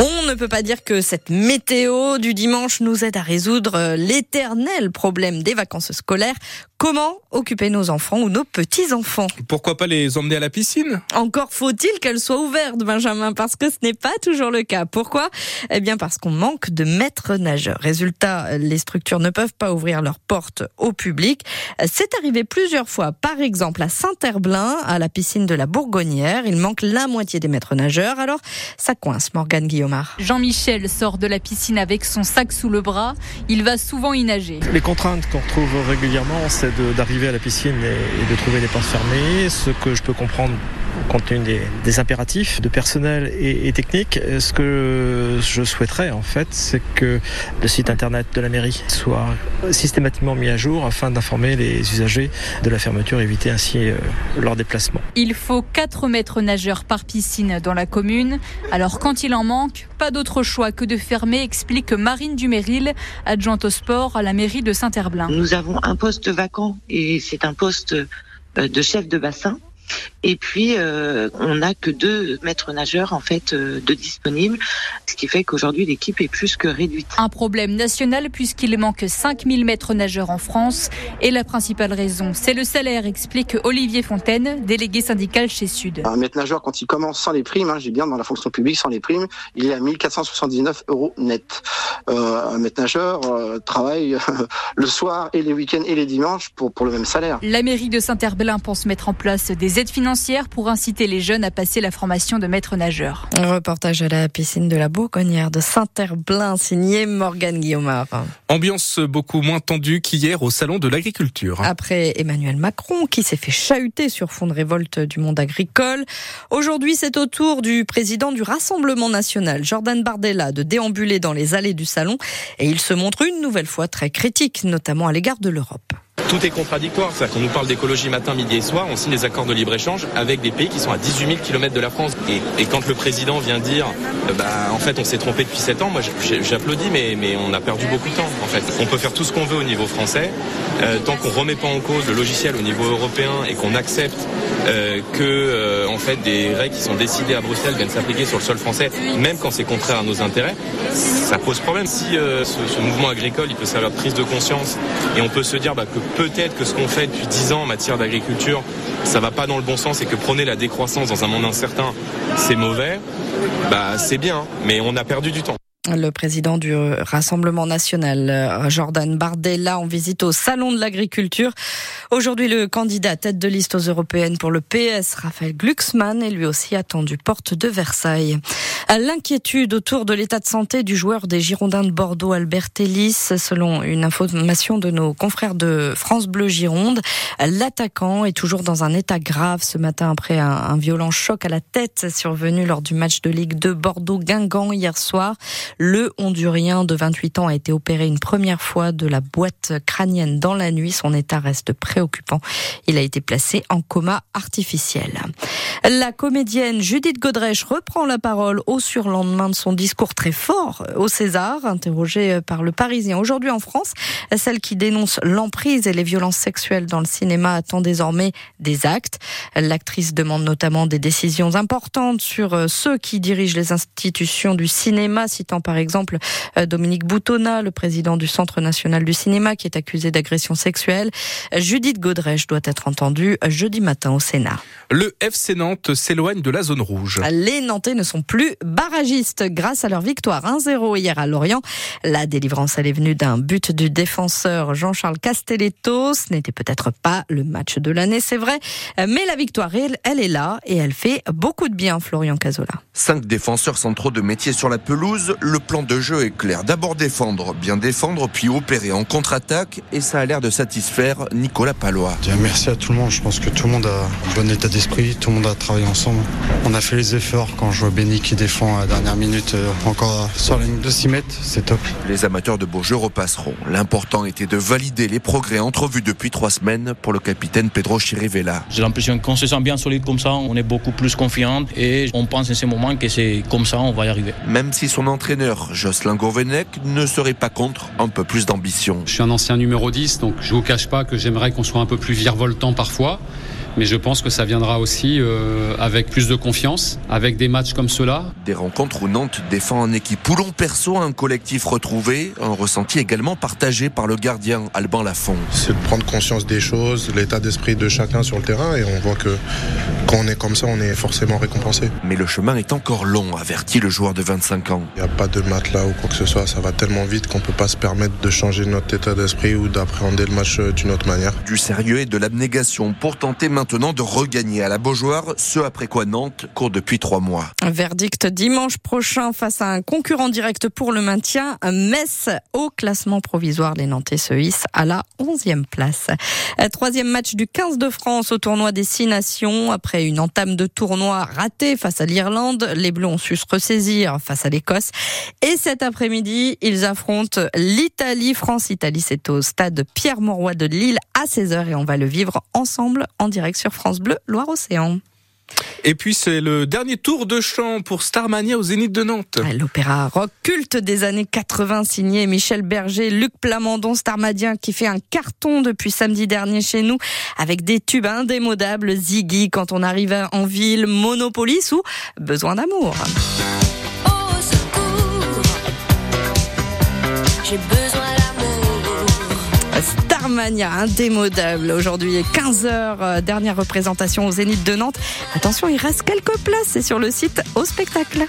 On ne peut pas dire que cette météo du dimanche nous aide à résoudre l'éternel problème des vacances scolaires. Comment occuper nos enfants ou nos petits-enfants? Pourquoi pas les emmener à la piscine? Encore faut-il qu'elle soit ouverte, Benjamin, parce que ce n'est pas toujours le cas. Pourquoi? Eh bien parce qu'on manque de maîtres nageurs. Résultat, les structures ne peuvent pas ouvrir leurs portes au public. C'est arrivé plusieurs fois, par exemple à Saint-Herblain, à la piscine de la Bourgonnière. Il manque la moitié des maîtres nageurs. Alors, ça coince, Morgane Guillaumard. Jean-Michel sort de la piscine avec son sac sous le bras. Il va souvent y nager. Les contraintes qu'on retrouve régulièrement, c'est d'arriver à la piscine et, de trouver les portes fermées. Ce que je peux comprendre compte tenu des, impératifs de personnel et, technique. Ce que je souhaiterais en fait, c'est que le site internet de la mairie soit systématiquement mis à jour afin d'informer les usagers de la fermeture et éviter ainsi euh, leur déplacement. Il faut 4 mètres nageurs par piscine dans la commune. Alors quand il en manque, pas d'autre choix que de fermer, explique Marine Duméril, adjointe au sport à la mairie de Saint-Herblain. Nous avons un poste vacant et c'est un poste euh, de chef de bassin. Et puis, euh, on n'a que deux maîtres nageurs en fait euh, de disponibles, ce qui fait qu'aujourd'hui l'équipe est plus que réduite. Un problème national puisqu'il manque 5000 maîtres nageurs en France. Et la principale raison, c'est le salaire, explique Olivier Fontaine, délégué syndical chez Sud. Un maître nageur, quand il commence sans les primes, hein, j'ai bien dans la fonction publique sans les primes, il est à 1479 euros net. Euh, un maître nageur travaille le soir et les week-ends et les dimanches pour, pour le même salaire. La mairie de Saint-Herblain pense mettre en place des aides financières pour inciter les jeunes à passer la formation de maître nageur. Un reportage à la piscine de la Bourgonnière de Saint-Herblain, signé Morgane Guillaumard. Ambiance beaucoup moins tendue qu'hier au Salon de l'Agriculture. Après Emmanuel Macron, qui s'est fait chahuter sur fond de révolte du monde agricole, aujourd'hui c'est au tour du président du Rassemblement national, Jordan Bardella, de déambuler dans les allées du salon et il se montre une nouvelle fois très critique, notamment à l'égard de l'Europe tout est contradictoire. C'est-à-dire qu'on nous parle d'écologie matin, midi et soir, on signe des accords de libre-échange avec des pays qui sont à 18 000 km de la France. Et, quand le président vient dire, euh, bah, en fait, on s'est trompé depuis 7 ans, moi j'applaudis, mais, on a perdu beaucoup de temps. En fait, on peut faire tout ce qu'on veut au niveau français, euh, tant qu'on remet pas en cause le logiciel au niveau européen et qu'on accepte euh, que, euh, en fait, des règles qui sont décidées à Bruxelles viennent s'appliquer sur le sol français, même quand c'est contraire à nos intérêts, ça pose problème. Si ce, ce, mouvement agricole, il peut servir de prise de conscience et on peut se dire bah, que peut-être que ce qu'on fait depuis 10 ans en matière d'agriculture, ça va pas dans le bon sens et que prôner la décroissance dans un monde incertain, c'est mauvais, bah c'est bien, mais on a perdu du temps. Le président du Rassemblement national, Jordan Bardella, en visite au Salon de l'agriculture. Aujourd'hui, le candidat tête de liste aux européennes pour le PS, Raphaël Glucksmann, est lui aussi attendu porte de Versailles. L'inquiétude autour de l'état de santé du joueur des Girondins de Bordeaux, Albert Ellis, selon une information de nos confrères de France Bleu Gironde. L'attaquant est toujours dans un état grave ce matin après un, un violent choc à la tête survenu lors du match de Ligue 2 Bordeaux-Guingamp hier soir. Le Hondurien de 28 ans a été opéré une première fois de la boîte crânienne dans la nuit. Son état reste préoccupant. Il a été placé en coma artificiel. La comédienne Judith Godrèche reprend la parole au surlendemain de son discours très fort au César, interrogée par le Parisien aujourd'hui en France. Celle qui dénonce l'emprise et les violences sexuelles dans le cinéma attend désormais des actes. L'actrice demande notamment des décisions importantes sur ceux qui dirigent les institutions du cinéma, citant par exemple euh, Dominique Boutonna, le président du Centre national du cinéma, qui est accusé d'agression sexuelle. Judith Godrèche doit être entendue jeudi matin au Sénat. Le FC Nantes s'éloigne de la zone rouge. Les Nantais ne sont plus barragistes grâce à leur victoire 1-0 hier à Lorient. La délivrance, elle est venue d'un but du défenseur Jean-Charles Castelletto. Ce n'était peut-être pas le match de l'année, c'est vrai, mais la victoire, elle, elle est là et elle fait beaucoup de bien, Florian Cazola. Cinq défenseurs centraux de métier sur la pelouse. Le plan de jeu est clair. D'abord défendre, bien défendre, puis opérer en contre-attaque. Et ça a l'air de satisfaire Nicolas Palois. Merci à tout le monde. Je pense que tout le monde a un bon état d'esprit. Tout le monde a travaillé ensemble. On a fait les efforts quand je vois Benny qui défend à la dernière minute euh, encore sur la ligne de 6 mètres. C'est top. Les amateurs de beaux jeux repasseront. L'important était de valider les progrès entrevus depuis trois semaines pour le capitaine Pedro Chirivella. J'ai l'impression qu'on se sent bien solide comme ça. On est beaucoup plus confiant et on pense en ce moment que c'est comme ça, on va y arriver. Même si son Jocelyn Gourvenec, ne serait pas contre un peu plus d'ambition. Je suis un ancien numéro 10, donc je vous cache pas que j'aimerais qu'on soit un peu plus virevoltant parfois. Mais je pense que ça viendra aussi avec plus de confiance, avec des matchs comme cela. Des rencontres où Nantes défend en équipe. Poulon perso un collectif retrouvé, un ressenti également partagé par le gardien Alban Lafont. C'est de prendre conscience des choses, l'état d'esprit de chacun sur le terrain et on voit que quand on est comme ça, on est forcément récompensé. Mais le chemin est encore long, avertit le joueur de 25 ans. Il n'y a pas de matelas ou quoi que ce soit, ça va tellement vite qu'on ne peut pas se permettre de changer notre état d'esprit ou d'appréhender le match euh, d'une autre manière. Du sérieux et de l'abnégation pour tenter maintenant de regagner à la Beaujoire ce après quoi Nantes court depuis trois mois. Verdict dimanche prochain face à un concurrent direct pour le maintien, Metz au classement provisoire. Les Nantais se hissent à la 11e place. Troisième match du 15 de France au tournoi des Six Nations. Après une entame de tournoi ratée face à l'Irlande, les Bleus ont su se ressaisir face à l'Écosse. Et cet après-midi, ils affrontent l'Italie. France-Italie, c'est au stade Pierre-Mauroy de Lille à 16h et on va le vivre ensemble en direct sur France Bleu Loire-Océan. Et puis c'est le dernier tour de chant pour Starmania au Zénith de Nantes. L'opéra rock culte des années 80 signé Michel Berger, Luc Plamondon, Starmadien qui fait un carton depuis samedi dernier chez nous avec des tubes indémodables, Ziggy quand on arrive en ville, Monopolis ou Besoin d'amour. j'ai besoin Starmania, indémodable. Aujourd'hui, 15h, euh, dernière représentation au Zénith de Nantes. Attention, il reste quelques places. C'est sur le site au spectacle.